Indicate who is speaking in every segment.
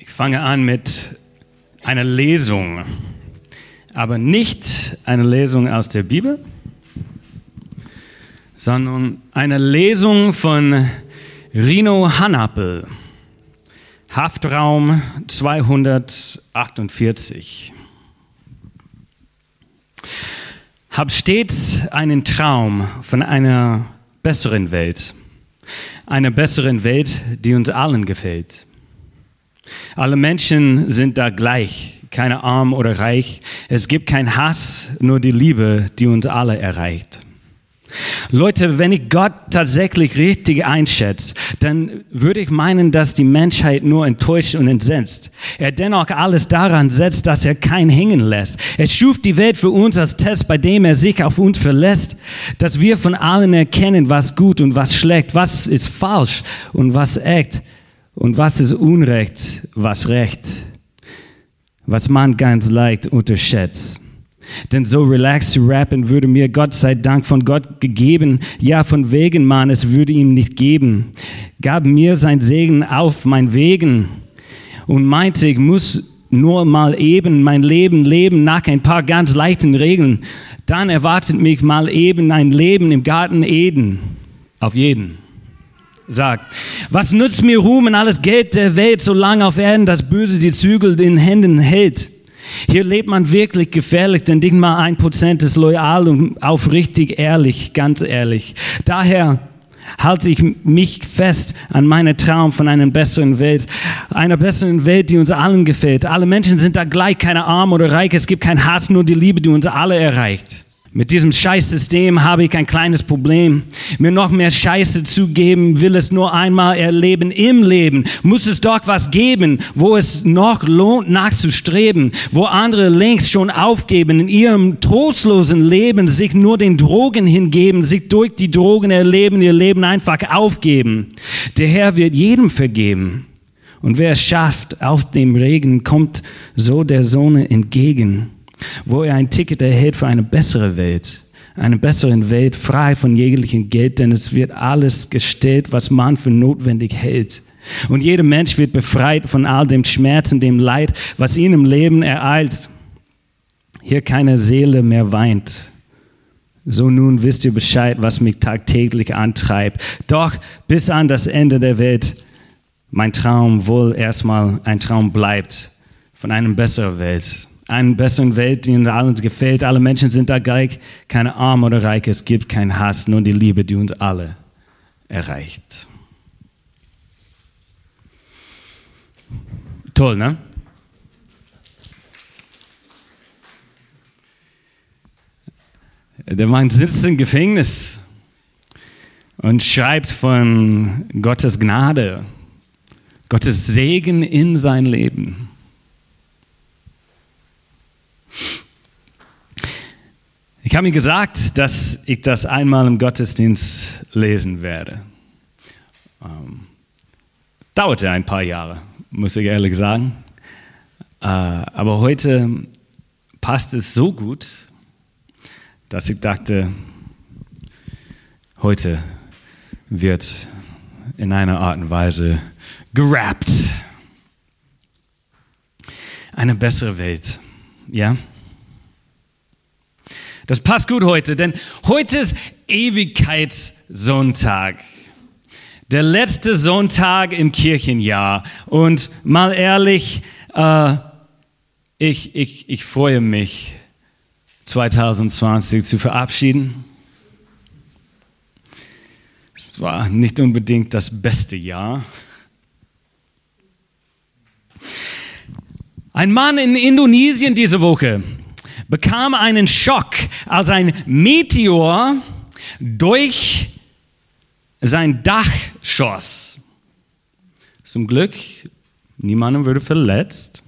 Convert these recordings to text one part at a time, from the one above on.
Speaker 1: Ich fange an mit einer Lesung, aber nicht eine Lesung aus der Bibel, sondern eine Lesung von Rino Hanapel, Haftraum 248. Hab stets einen Traum von einer besseren Welt, einer besseren Welt, die uns allen gefällt. Alle Menschen sind da gleich, keine arm oder reich. Es gibt keinen Hass, nur die Liebe, die uns alle erreicht. Leute, wenn ich Gott tatsächlich richtig einschätze, dann würde ich meinen, dass die Menschheit nur enttäuscht und entsetzt. Er dennoch alles daran setzt, dass er kein hängen lässt. Er schuf die Welt für uns als Test, bei dem er sich auf uns verlässt, dass wir von allen erkennen, was gut und was schlecht, was ist falsch und was echt und was ist Unrecht, was Recht, was man ganz leicht unterschätzt. Denn so relaxed zu rappen würde mir Gott sei Dank von Gott gegeben. Ja, von wegen, Mann, es würde ihm nicht geben. Gab mir sein Segen auf mein Wegen und meinte, ich muss nur mal eben mein Leben leben nach ein paar ganz leichten Regeln. Dann erwartet mich mal eben ein Leben im Garten Eden. Auf jeden sagt. Was nützt mir Ruhm und alles Geld der Welt, solange auf Erden das Böse die Zügel in Händen hält? Hier lebt man wirklich gefährlich, denn nicht mal ein Prozent ist loyal und aufrichtig ehrlich, ganz ehrlich. Daher halte ich mich fest an meinen Traum von einer besseren Welt. Einer besseren Welt, die uns allen gefällt. Alle Menschen sind da gleich, keine arm oder reich. Es gibt keinen Hass, nur die Liebe, die uns alle erreicht. Mit diesem Scheißsystem habe ich ein kleines Problem. Mir noch mehr Scheiße zu geben, will es nur einmal erleben im Leben. Muss es doch was geben, wo es noch lohnt nachzustreben, wo andere längst schon aufgeben, in ihrem trostlosen Leben sich nur den Drogen hingeben, sich durch die Drogen erleben, ihr Leben einfach aufgeben. Der Herr wird jedem vergeben. Und wer es schafft, auf dem Regen kommt so der Sonne entgegen wo er ein Ticket erhält für eine bessere Welt, eine bessere Welt, frei von jeglichem Geld, denn es wird alles gestellt, was man für notwendig hält. Und jeder Mensch wird befreit von all dem Schmerz und dem Leid, was ihn im Leben ereilt. Hier keine Seele mehr weint. So nun wisst ihr Bescheid, was mich tagtäglich antreibt. Doch bis an das Ende der Welt mein Traum wohl erstmal ein Traum bleibt von einer besseren Welt einer besseren Welt, die uns allen gefällt. Alle Menschen sind da gleich, keine Arm oder Reich. Es gibt keinen Hass, nur die Liebe, die uns alle erreicht. Toll, ne? Der Mann sitzt im Gefängnis und schreibt von Gottes Gnade, Gottes Segen in sein Leben. Ich habe mir gesagt, dass ich das einmal im Gottesdienst lesen werde. Ähm, dauerte ein paar Jahre, muss ich ehrlich sagen. Äh, aber heute passt es so gut, dass ich dachte, heute wird in einer Art und Weise gerappt. Eine bessere Welt, ja? Das passt gut heute, denn heute ist Ewigkeitssonntag. Der letzte Sonntag im Kirchenjahr. Und mal ehrlich, äh, ich, ich, ich freue mich, 2020 zu verabschieden. Es war nicht unbedingt das beste Jahr. Ein Mann in Indonesien diese Woche bekam einen Schock, als ein Meteor durch sein Dach schoss. Zum Glück, niemandem wurde verletzt.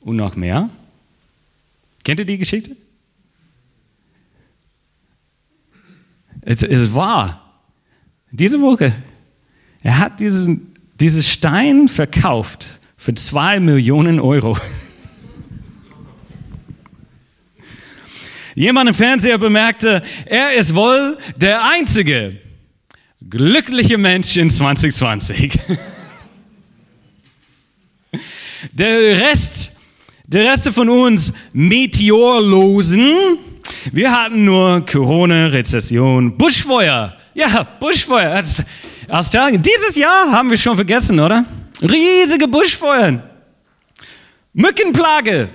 Speaker 1: Und noch mehr. Kennt ihr die Geschichte? Es ist wahr. Diese Woche, er hat diesen, diesen Stein verkauft für zwei Millionen Euro. Jemand im Fernseher bemerkte, er ist wohl der einzige glückliche Mensch in 2020. Der Rest, der Rest von uns Meteorlosen, wir hatten nur Corona, Rezession, Buschfeuer. Ja, Buschfeuer. Australien. Dieses Jahr haben wir schon vergessen, oder? Riesige Buschfeuern. Mückenplage.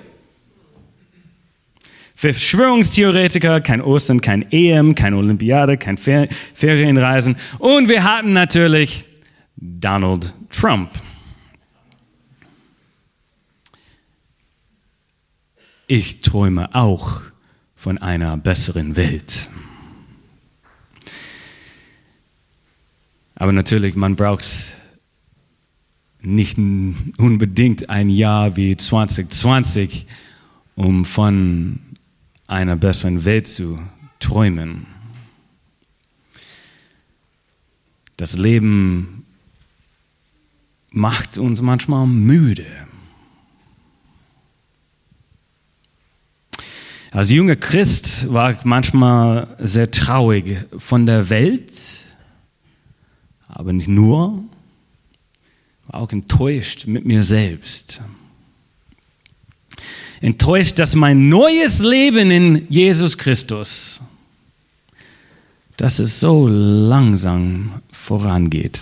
Speaker 1: Verschwörungstheoretiker, kein Ostern, kein EM, keine Olympiade, kein Fer Ferienreisen. Und wir hatten natürlich Donald Trump. Ich träume auch von einer besseren Welt. Aber natürlich, man braucht nicht unbedingt ein Jahr wie 2020, um von einer besseren Welt zu träumen. Das Leben macht uns manchmal müde. Als junger Christ war ich manchmal sehr traurig von der Welt, aber nicht nur, war auch enttäuscht mit mir selbst. Enttäuscht, dass mein neues Leben in Jesus Christus, dass es so langsam vorangeht.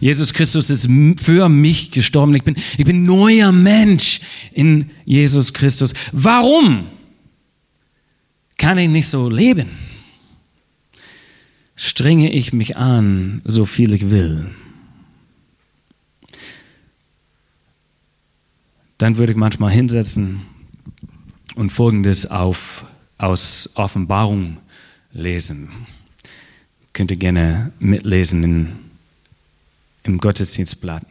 Speaker 1: Jesus Christus ist für mich gestorben. Ich bin, ich bin neuer Mensch in Jesus Christus. Warum kann ich nicht so leben? Strenge ich mich an, so viel ich will. Dann würde ich manchmal hinsetzen und Folgendes auf, aus Offenbarung lesen. Könnt ihr gerne mitlesen in im Gottesdienstblatt.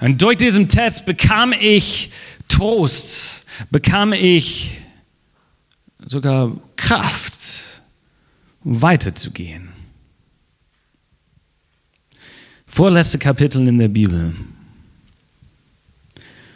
Speaker 1: Und durch diesen Text bekam ich Trost, bekam ich sogar Kraft, um weiterzugehen. Vorletzte Kapitel in der Bibel.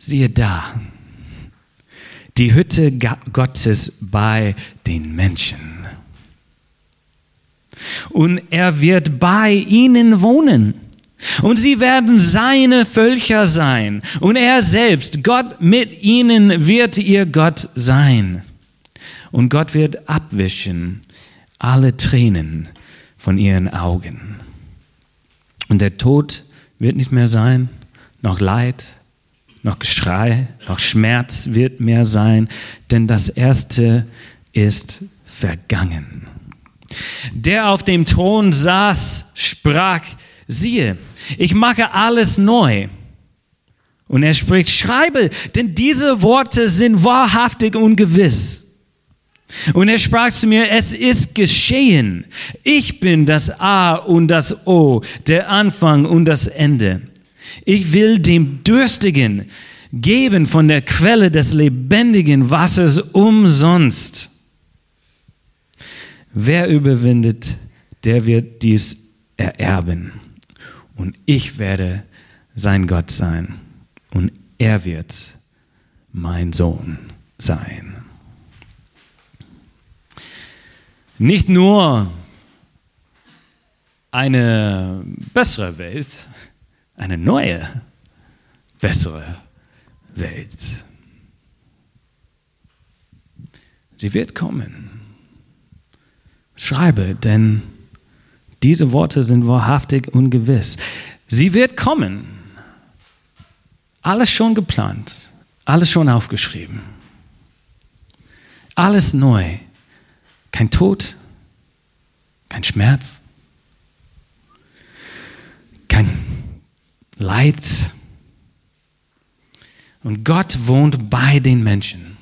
Speaker 1: siehe da, die Hütte Gottes bei den Menschen. Und er wird bei ihnen wohnen und sie werden seine Völker sein. Und er selbst, Gott mit ihnen, wird ihr Gott sein. Und Gott wird abwischen alle Tränen von ihren Augen. Und der Tod wird nicht mehr sein, noch Leid, noch Geschrei, noch Schmerz wird mehr sein, denn das Erste ist vergangen. Der auf dem Thron saß, sprach, siehe, ich mache alles neu. Und er spricht, schreibe, denn diese Worte sind wahrhaftig und gewiss. Und er sprach zu mir, es ist geschehen. Ich bin das A und das O, der Anfang und das Ende. Ich will dem Dürstigen geben von der Quelle des lebendigen Wassers umsonst. Wer überwindet, der wird dies ererben und ich werde sein Gott sein und er wird mein Sohn sein. Nicht nur eine bessere Welt, eine neue, bessere Welt. Sie wird kommen. Schreibe, denn diese Worte sind wahrhaftig und gewiss. Sie wird kommen. Alles schon geplant, alles schon aufgeschrieben. Alles neu. Kein Tod, kein Schmerz, kein Leid. Und Gott wohnt bei den Menschen.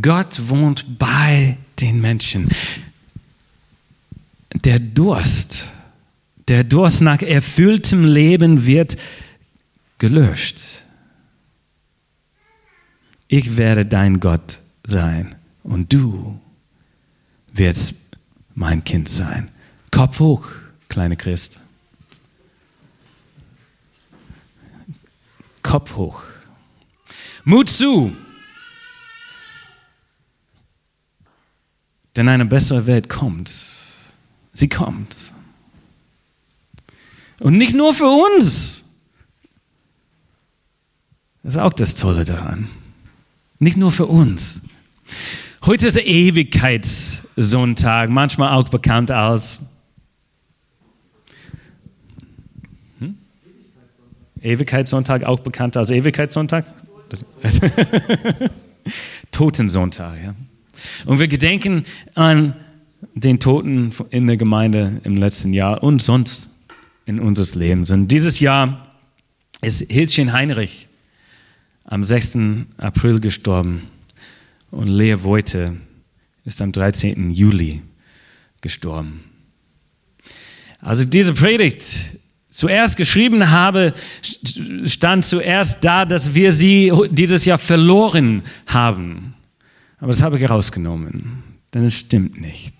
Speaker 1: Gott wohnt bei den Menschen der Durst, Der Durst nach erfülltem Leben wird gelöscht. Ich werde dein Gott sein und du wirst mein Kind sein. Kopf hoch, kleine Christ. Kopf hoch. Mut zu. Denn eine bessere Welt kommt. Sie kommt. Und nicht nur für uns. Das ist auch das Tolle daran. Nicht nur für uns. Heute ist der Ewigkeitssonntag, manchmal auch bekannt als Ewigkeitssonntag, auch bekannt als Ewigkeitssonntag? Totensonntag, ja. Und wir gedenken an den Toten in der Gemeinde im letzten Jahr und sonst in unseres Lebens. Und dieses Jahr ist Hildchen Heinrich am 6. April gestorben und Lea Voite ist am 13. Juli gestorben. Also diese Predigt zuerst geschrieben habe, stand zuerst da, dass wir sie dieses Jahr verloren haben. Aber das habe ich herausgenommen, denn es stimmt nicht.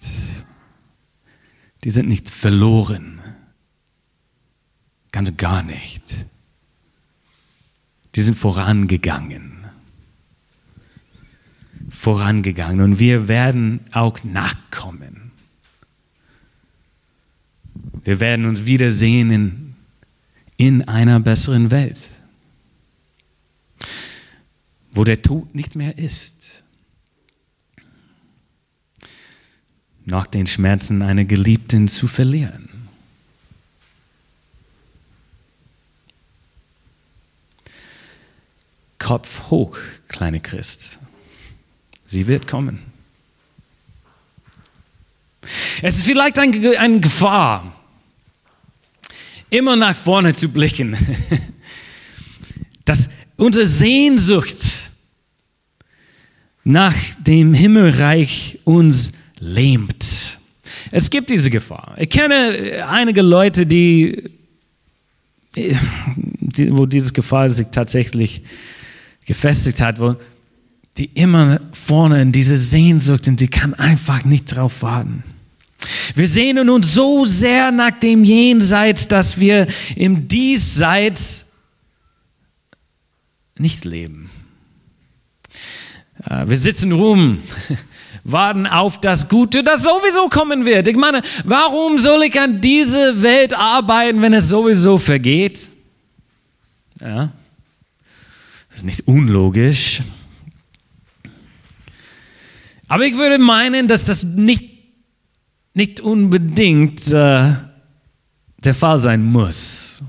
Speaker 1: Die sind nicht verloren. Ganz und gar nicht. Die sind vorangegangen. Vorangegangen. Und wir werden auch nachkommen. Wir werden uns wiedersehen in, in einer besseren Welt, wo der Tod nicht mehr ist. Nach den Schmerzen einer Geliebten zu verlieren. Kopf hoch, kleine Christ. Sie wird kommen. Es ist vielleicht eine, eine Gefahr, immer nach vorne zu blicken, dass unsere Sehnsucht nach dem Himmelreich uns lähmt. Es gibt diese Gefahr. Ich kenne einige Leute, die, wo diese Gefahr sich tatsächlich gefestigt hat, wo die immer vorne in diese Sehnsucht und sie kann einfach nicht drauf warten. Wir sehnen uns so sehr nach dem Jenseits, dass wir im Diesseits nicht leben. Äh, wir sitzen rum, warten auf das Gute, das sowieso kommen wird. Ich meine, warum soll ich an diese Welt arbeiten, wenn es sowieso vergeht? Ja. Das ist nicht unlogisch. Aber ich würde meinen, dass das nicht, nicht unbedingt äh, der Fall sein muss.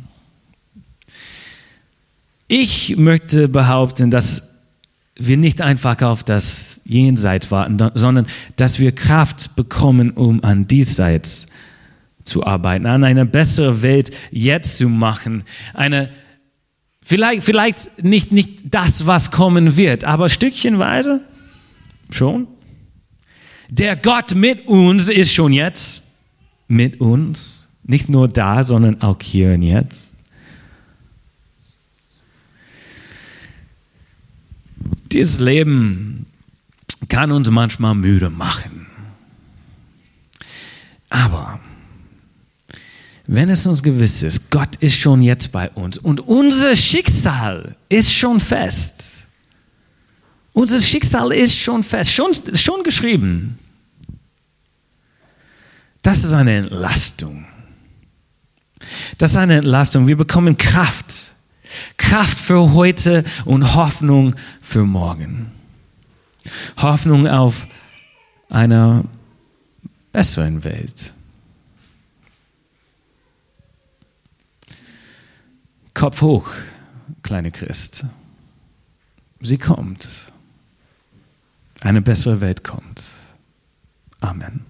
Speaker 1: Ich möchte behaupten, dass wir nicht einfach auf das Jenseits warten, sondern dass wir Kraft bekommen, um an diesseits zu arbeiten, an eine bessere Welt jetzt zu machen, eine Vielleicht, vielleicht nicht, nicht das, was kommen wird, aber stückchenweise schon. Der Gott mit uns ist schon jetzt mit uns. Nicht nur da, sondern auch hier und jetzt. Dieses Leben kann uns manchmal müde machen. Aber wenn es uns gewiss ist, Gott ist schon jetzt bei uns und unser Schicksal ist schon fest. Unser Schicksal ist schon fest, schon, schon geschrieben. Das ist eine Entlastung. Das ist eine Entlastung. Wir bekommen Kraft. Kraft für heute und Hoffnung für morgen. Hoffnung auf einer besseren Welt. Kopf hoch, kleine Christ. Sie kommt. Eine bessere Welt kommt. Amen.